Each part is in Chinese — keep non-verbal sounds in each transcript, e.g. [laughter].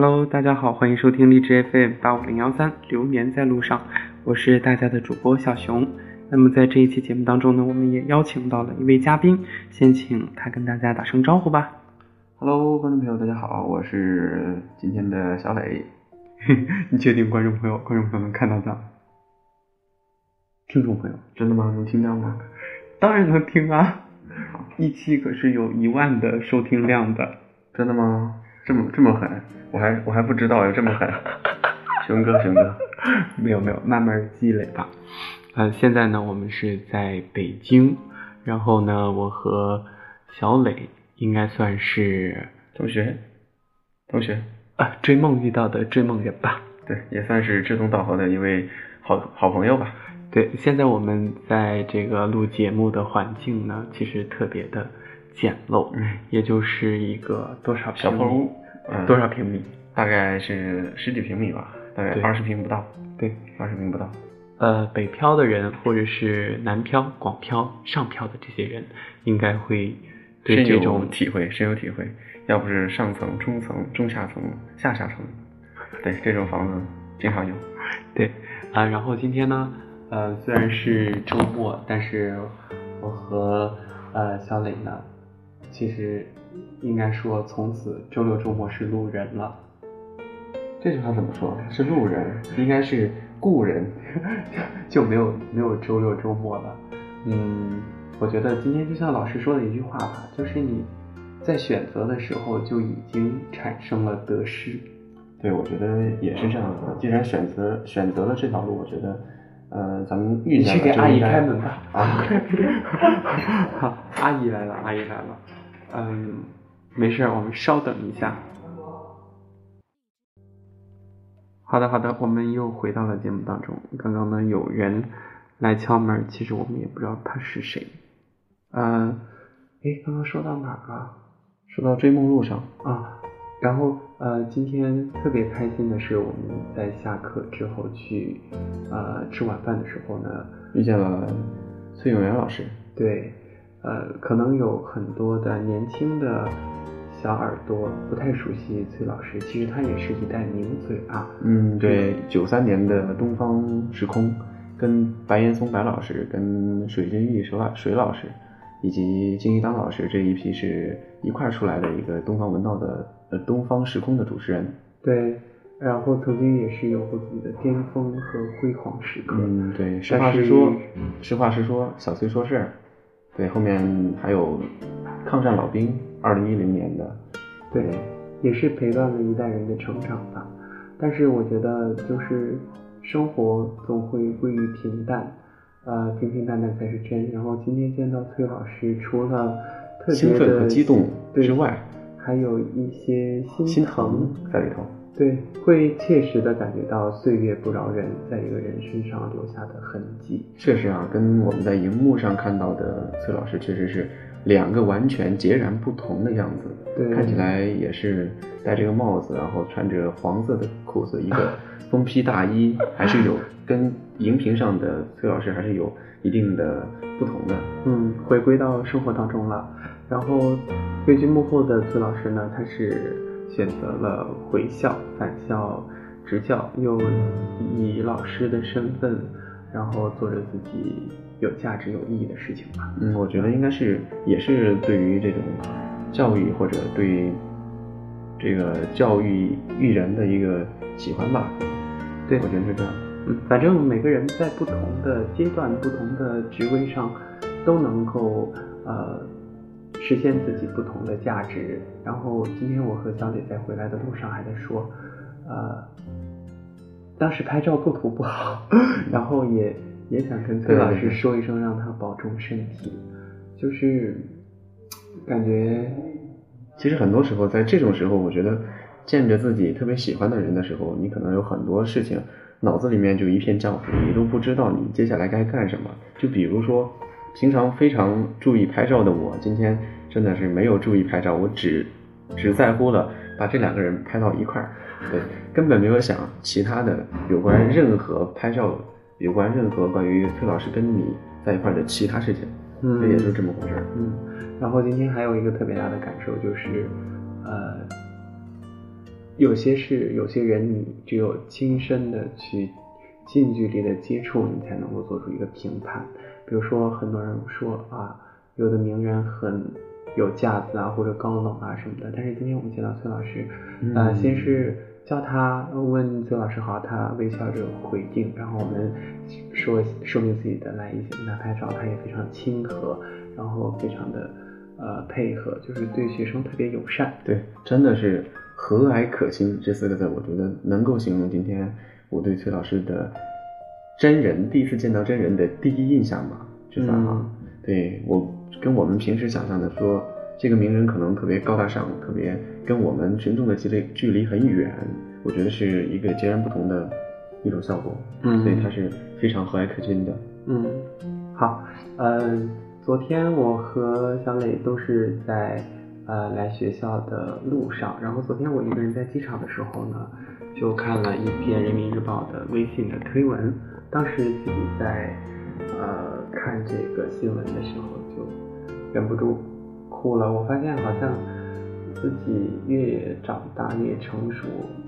Hello，大家好，欢迎收听荔枝 FM 八五零幺三，流年在路上，我是大家的主播小熊。那么在这一期节目当中呢，我们也邀请到了一位嘉宾，先请他跟大家打声招呼吧。Hello，观众朋友，大家好，我是今天的小磊。[laughs] 你确定观众朋友、观众朋友能看到咱？听众朋友，真的吗？能听到吗？当然能听啊！一期可是有一万的收听量的。真的吗？这么这么狠？我还我还不知道有这么狠。[laughs] 熊哥，熊哥，[laughs] 没有没有，慢慢积累吧。呃，现在呢，我们是在北京，然后呢，我和小磊应该算是同学，同学，啊追梦遇到的追梦人吧。对，也算是志同道合的一位好好朋友吧。对，现在我们在这个录节目的环境呢，其实特别的简陋，嗯，也就是一个多少小平米破屋，嗯，多少平米？大概是十几平米吧，大概对二十平不到，对，二十平不到。呃，北漂的人或者是南漂、广漂、上漂的这些人，应该会对深有这种体会，深有体会。要不是上层、中层、中下层、下下层，[laughs] 对这种房子经常有。对啊，然后今天呢，呃，虽然是周末，但是我和呃小磊呢，其实应该说从此周六周末是路人了。这句话怎么说？是路人，应该是故人。[laughs] 就没有没有周六周末了。嗯，我觉得今天就像老师说的一句话吧，就是你在选择的时候就已经产生了得失。对，我觉得也是这样的。既然选择选择了这条路，我觉得，呃，咱们遇你见了去给阿姨开门吧。啊！[laughs] [laughs] 好，阿姨来了，阿姨来了。嗯，没事儿，我们稍等一下。好的，好的，我们又回到了节目当中。刚刚呢，有人来敲门，其实我们也不知道他是谁。嗯，哎，刚刚说到哪儿了？说到追梦路上，啊，然后呃，今天特别开心的是，我们在下课之后去呃吃晚饭的时候呢，遇见了崔永元老师。对，呃，可能有很多的年轻的小耳朵不太熟悉崔老师，其实他也是一代名嘴啊。嗯，对，九三年的东方时空，跟白岩松白老师、跟水均玉水老水老师，以及金一当老师这一批是一块儿出来的一个东方文道的呃东方时空的主持人。对，然后曾经也是有过自己的巅峰和辉煌时刻。嗯，对，实话实说，实话实说，小崔说事儿。对，后面还有抗战老兵，二零一零年的，对，也是陪伴了一代人的成长吧。但是我觉得，就是生活总会归于平淡，呃，平平淡淡才是真。然后今天见到崔老师，除了特兴奋别的和激动对之外，还有一些心疼，在里头。对，会切实的感觉到岁月不饶人，在一个人身上留下的痕迹。确实啊，跟我们在荧幕上看到的崔老师确实是两个完全截然不同的样子。对看起来也是戴着个帽子，然后穿着黄色的裤子，一个 [laughs] 风披大衣，还是有跟荧屏上的崔老师还是有一定的不同的。嗯，回归到生活当中了。然后，退居幕后的崔老师呢，他是选择了回校、返校执教，又以老师的身份，然后做着自己有价值、有意义的事情吧。嗯，我觉得应该是也是对于这种教育或者对这个教育育人的一个喜欢吧。对我觉得是这样。嗯，反正每个人在不同的阶段、不同的职位上，都能够呃实现自己不同的价值。然后今天我和小磊在回来的路上还在说，呃，当时拍照构图不好，[laughs] 然后也也想跟崔老师说一声，让他保重身体。就是感觉其实很多时候，在这种时候，我觉得见着自己特别喜欢的人的时候，你可能有很多事情脑子里面就一片浆糊，你都不知道你接下来该干什么。就比如说，平常非常注意拍照的我，今天真的是没有注意拍照，我只只在乎了把这两个人拍到一块儿，对，根本没有想其他的有关任何拍照、有关任何关于崔老师跟你在一块儿的其他事情，嗯这也是这么回事儿。嗯，然后今天还有一个特别大的感受就是，呃，有些事，有些人，你只有亲身的去近距离的接触，你才能够做出一个评判。比如说，很多人说啊，有的名人很有架子啊，或者高冷啊什么的。但是今天我们见到崔老师，呃，先是叫他问崔老师好，他微笑着回应，然后我们说说明自己的来意，跟他拍照，他也非常亲和，然后非常的呃配合，就是对学生特别友善。对，真的是。和蔼可亲这四个字，我觉得能够形容今天我对崔老师的真人第一次见到真人的第一印象吧，这算哈。对我跟我们平时想象的说，这个名人可能特别高大上，特别跟我们群众的距离距离很远，我觉得是一个截然不同的一种效果。嗯，所以他是非常和蔼可亲的。嗯，好，呃，昨天我和小磊都是在。呃，来学校的路上，然后昨天我一个人在机场的时候呢，就看了一篇人民日报的微信的推文。当时自己在呃看这个新闻的时候，就忍不住哭了。我发现好像自己越长大越成熟，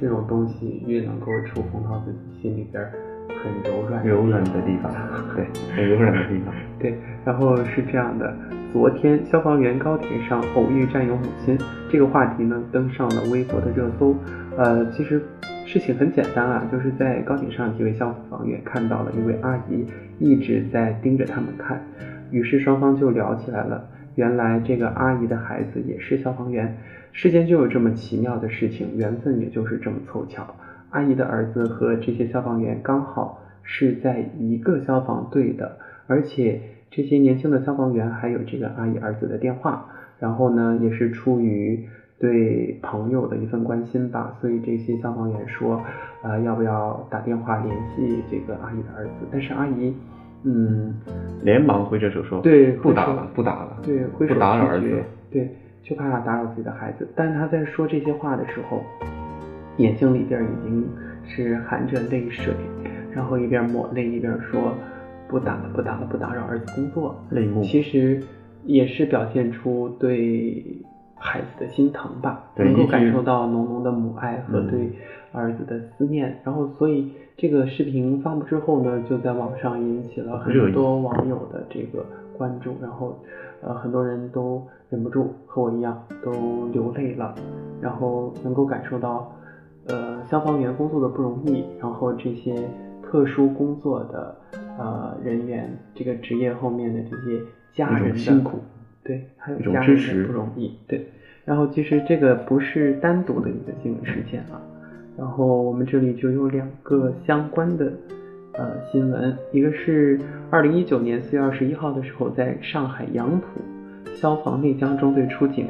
这种东西越能够触碰到自己心里边很柔软柔软的地方。对，很柔软的地方。[laughs] 对，然后是这样的。昨天，消防员高铁上偶遇战友母亲，这个话题呢登上了微博的热搜。呃，其实事情很简单啊，就是在高铁上，几位消防员看到了一位阿姨一直在盯着他们看，于是双方就聊起来了。原来这个阿姨的孩子也是消防员，世间就有这么奇妙的事情，缘分也就是这么凑巧。阿姨的儿子和这些消防员刚好是在一个消防队的，而且。这些年轻的消防员还有这个阿姨儿子的电话，然后呢，也是出于对朋友的一份关心吧，所以这些消防员说，呃，要不要打电话联系这个阿姨的儿子？但是阿姨，嗯，连忙挥着手说，对，不打了，不打了，对，挥手不打扰儿子，对，就怕打扰自己的孩子。但是他在说这些话的时候，眼睛里边已经是含着泪水，然后一边抹泪一边说。不打了，不打了，不打扰儿子工作。泪目，其实也是表现出对孩子的心疼吧，能够感受到浓浓的母爱和对儿子的思念。然后，所以这个视频发布之后呢，就在网上引起了很多网友的这个关注。然后，呃，很多人都忍不住和我一样都流泪了。然后能够感受到，呃，消防员工作的不容易。然后这些特殊工作的。呃，人员这个职业后面的这些家人的辛苦，对，还有家人的不容易，对。然后其实这个不是单独的一个新闻事件啊。然后我们这里就有两个相关的呃新闻，一个是二零一九年四月二十一号的时候，在上海杨浦消防内江中队出警，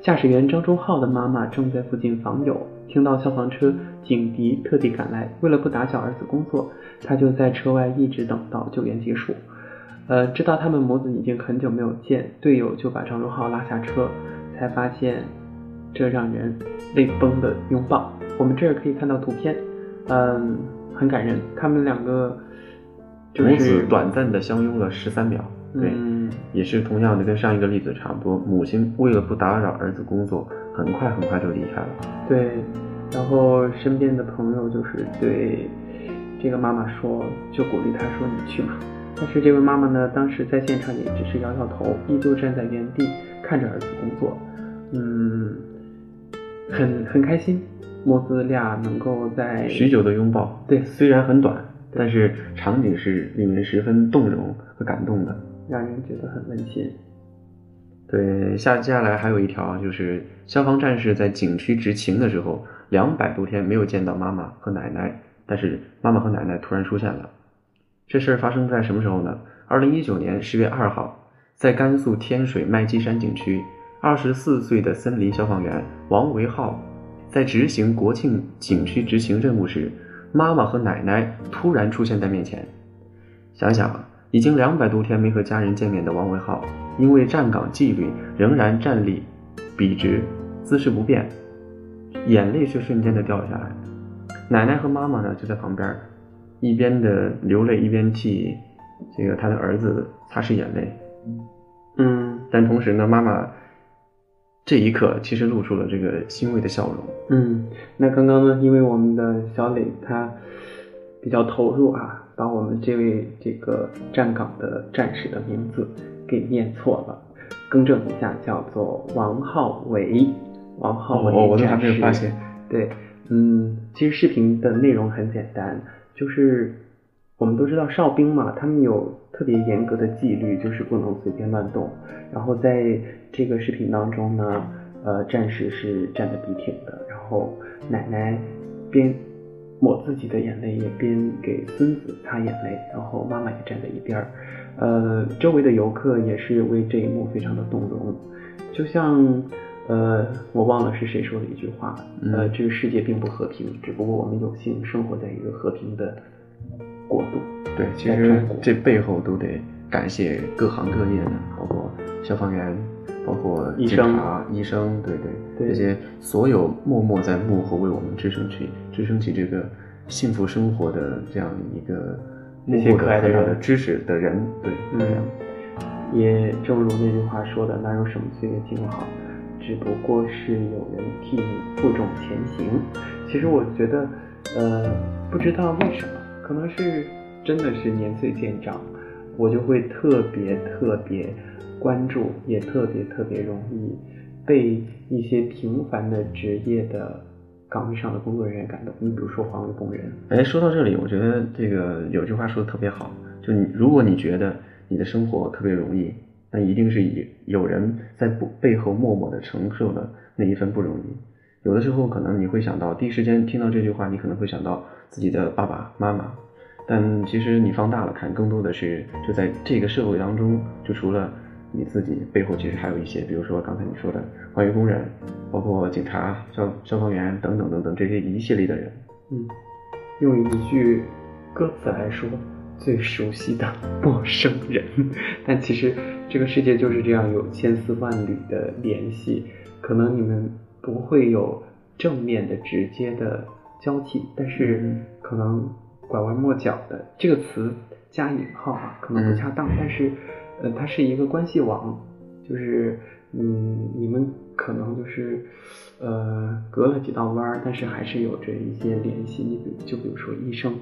驾驶员张忠浩的妈妈正在附近访友，听到消防车警笛，特地赶来，为了不打搅儿子工作。他就在车外一直等到救援结束，呃，知道他们母子已经很久没有见，队友就把张忠浩拉下车，才发现这让人泪崩的拥抱。我们这儿可以看到图片，嗯，很感人。他们两个母子短暂的相拥了十三秒，对，也是同样的跟上一个例子差不多。母亲为了不打扰儿子工作，很快很快就离开了。对，然后身边的朋友就是对。这个妈妈说，就鼓励她说：“你去吧。”但是这位妈妈呢，当时在现场也只是摇摇头，依旧站在原地看着儿子工作。嗯，很很开心，母子俩能够在许久的拥抱，对，虽然很短，但是场景是令人十分动容和感动的，让人觉得很温馨。对，下接下来还有一条，就是消防战士在景区执勤的时候，两百多天没有见到妈妈和奶奶。但是妈妈和奶奶突然出现了，这事儿发生在什么时候呢？二零一九年十月二号，在甘肃天水麦积山景区，二十四岁的森林消防员王维浩在执行国庆景区执行任务时，妈妈和奶奶突然出现在面前。想想已经两百多天没和家人见面的王维浩，因为站岗纪律仍然站立笔直，姿势不变，眼泪却瞬间的掉了下来。奶奶和妈妈呢，就在旁边，一边的流泪，一边替这个他的儿子擦拭眼泪。嗯，但同时呢，妈妈这一刻其实露出了这个欣慰的笑容。嗯，那刚刚呢，因为我们的小磊他比较投入啊，把我们这位这个站岗的战士的名字给念错了，更正一下，叫做王浩伟。王浩伟我我都还没有发现。对，嗯，其实视频的内容很简单，就是我们都知道哨兵嘛，他们有特别严格的纪律，就是不能随便乱动。然后在这个视频当中呢，呃，战士是站得笔挺的，然后奶奶边抹自己的眼泪，也边给孙子擦眼泪，然后妈妈也站在一边儿，呃，周围的游客也是为这一幕非常的动容，就像。呃，我忘了是谁说的一句话。呃，这个世界并不和平，只不过我们有幸生活在一个和平的国度。对，其实这背后都得感谢各行各业的，包括消防员，包括医生、医生，对对，这些所有默默在幕后为我们支撑起、支撑起这个幸福生活的这样一个那些可爱的人、知识的人，对，嗯，也正如那句话说的，哪有什么岁月静好。只不过是有人替你负重前行。其实我觉得，呃，不知道为什么，可能是真的是年岁渐长，我就会特别特别关注，也特别特别容易被一些平凡的职业的岗位上的工作人员感动。你比如说环卫工人。哎，说到这里，我觉得这个有句话说的特别好，就你如果你觉得你的生活特别容易。那一定是以有人在背背后默默的承受了那一份不容易。有的时候可能你会想到，第一时间听到这句话，你可能会想到自己的爸爸妈妈。但其实你放大了看，更多的是就在这个社会当中，就除了你自己背后，其实还有一些，比如说刚才你说的环卫工人，包括警察、消消防员等等等等这些一系列的人。嗯，用一句歌词来说。最熟悉的 [laughs] 陌生人，但其实这个世界就是这样，有千丝万缕的联系。可能你们不会有正面的、直接的交替，但是可能拐弯抹角的这个词加引号啊，可能不恰当，但是呃，它是一个关系网，就是嗯，你们可能就是呃隔了几道弯，但是还是有着一些联系。你比就比如说医生。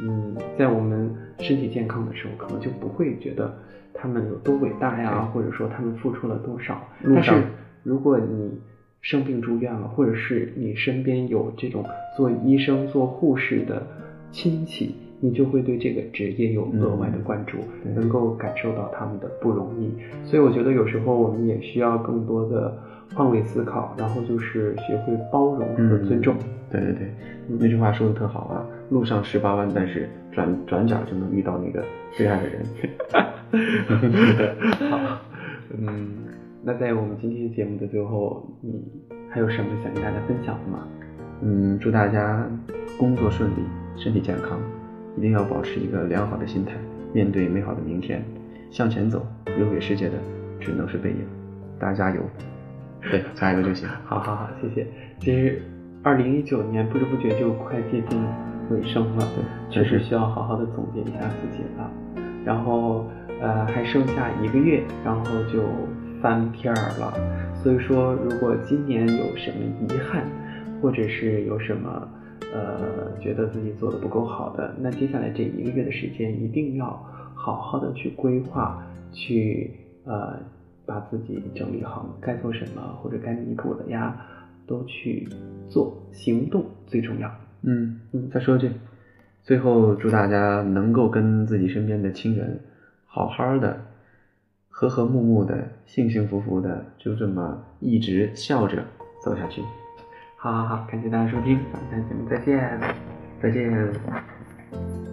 嗯，在我们身体健康的时候，可能就不会觉得他们有多伟大呀，或者说他们付出了多少。但是如果你生病住院了，或者是你身边有这种做医生、做护士的亲戚，你就会对这个职业有额外的关注，能够感受到他们的不容易。所以我觉得有时候我们也需要更多的换位思考，然后就是学会包容和尊重。对对对，那句话说的特好啊，路上十八弯，但是转转角就能遇到那个最爱的人。[laughs] 好，嗯，那在我们今天节目的最后，你还有什么想跟大家分享的吗？嗯，祝大家工作顺利，身体健康，一定要保持一个良好的心态，面对美好的明天，向前走，留给世界的只能是背影。大家加油，对，[laughs] 加油就行。好好好，谢谢。其实。二零一九年不知不觉就快接近尾声了，确实需要好好的总结一下自己了。然后呃还剩下一个月，然后就翻篇儿了。所以说，如果今年有什么遗憾，或者是有什么呃觉得自己做的不够好的，那接下来这一个月的时间一定要好好的去规划，去呃把自己整理好，该做什么或者该弥补的呀。都去做，行动最重要。嗯嗯，再说句，最后祝大家能够跟自己身边的亲人好好的、和和睦睦的、幸幸福福的，就这么一直笑着走下去。好好好，感谢大家收听，咱们下期节目再见，再见。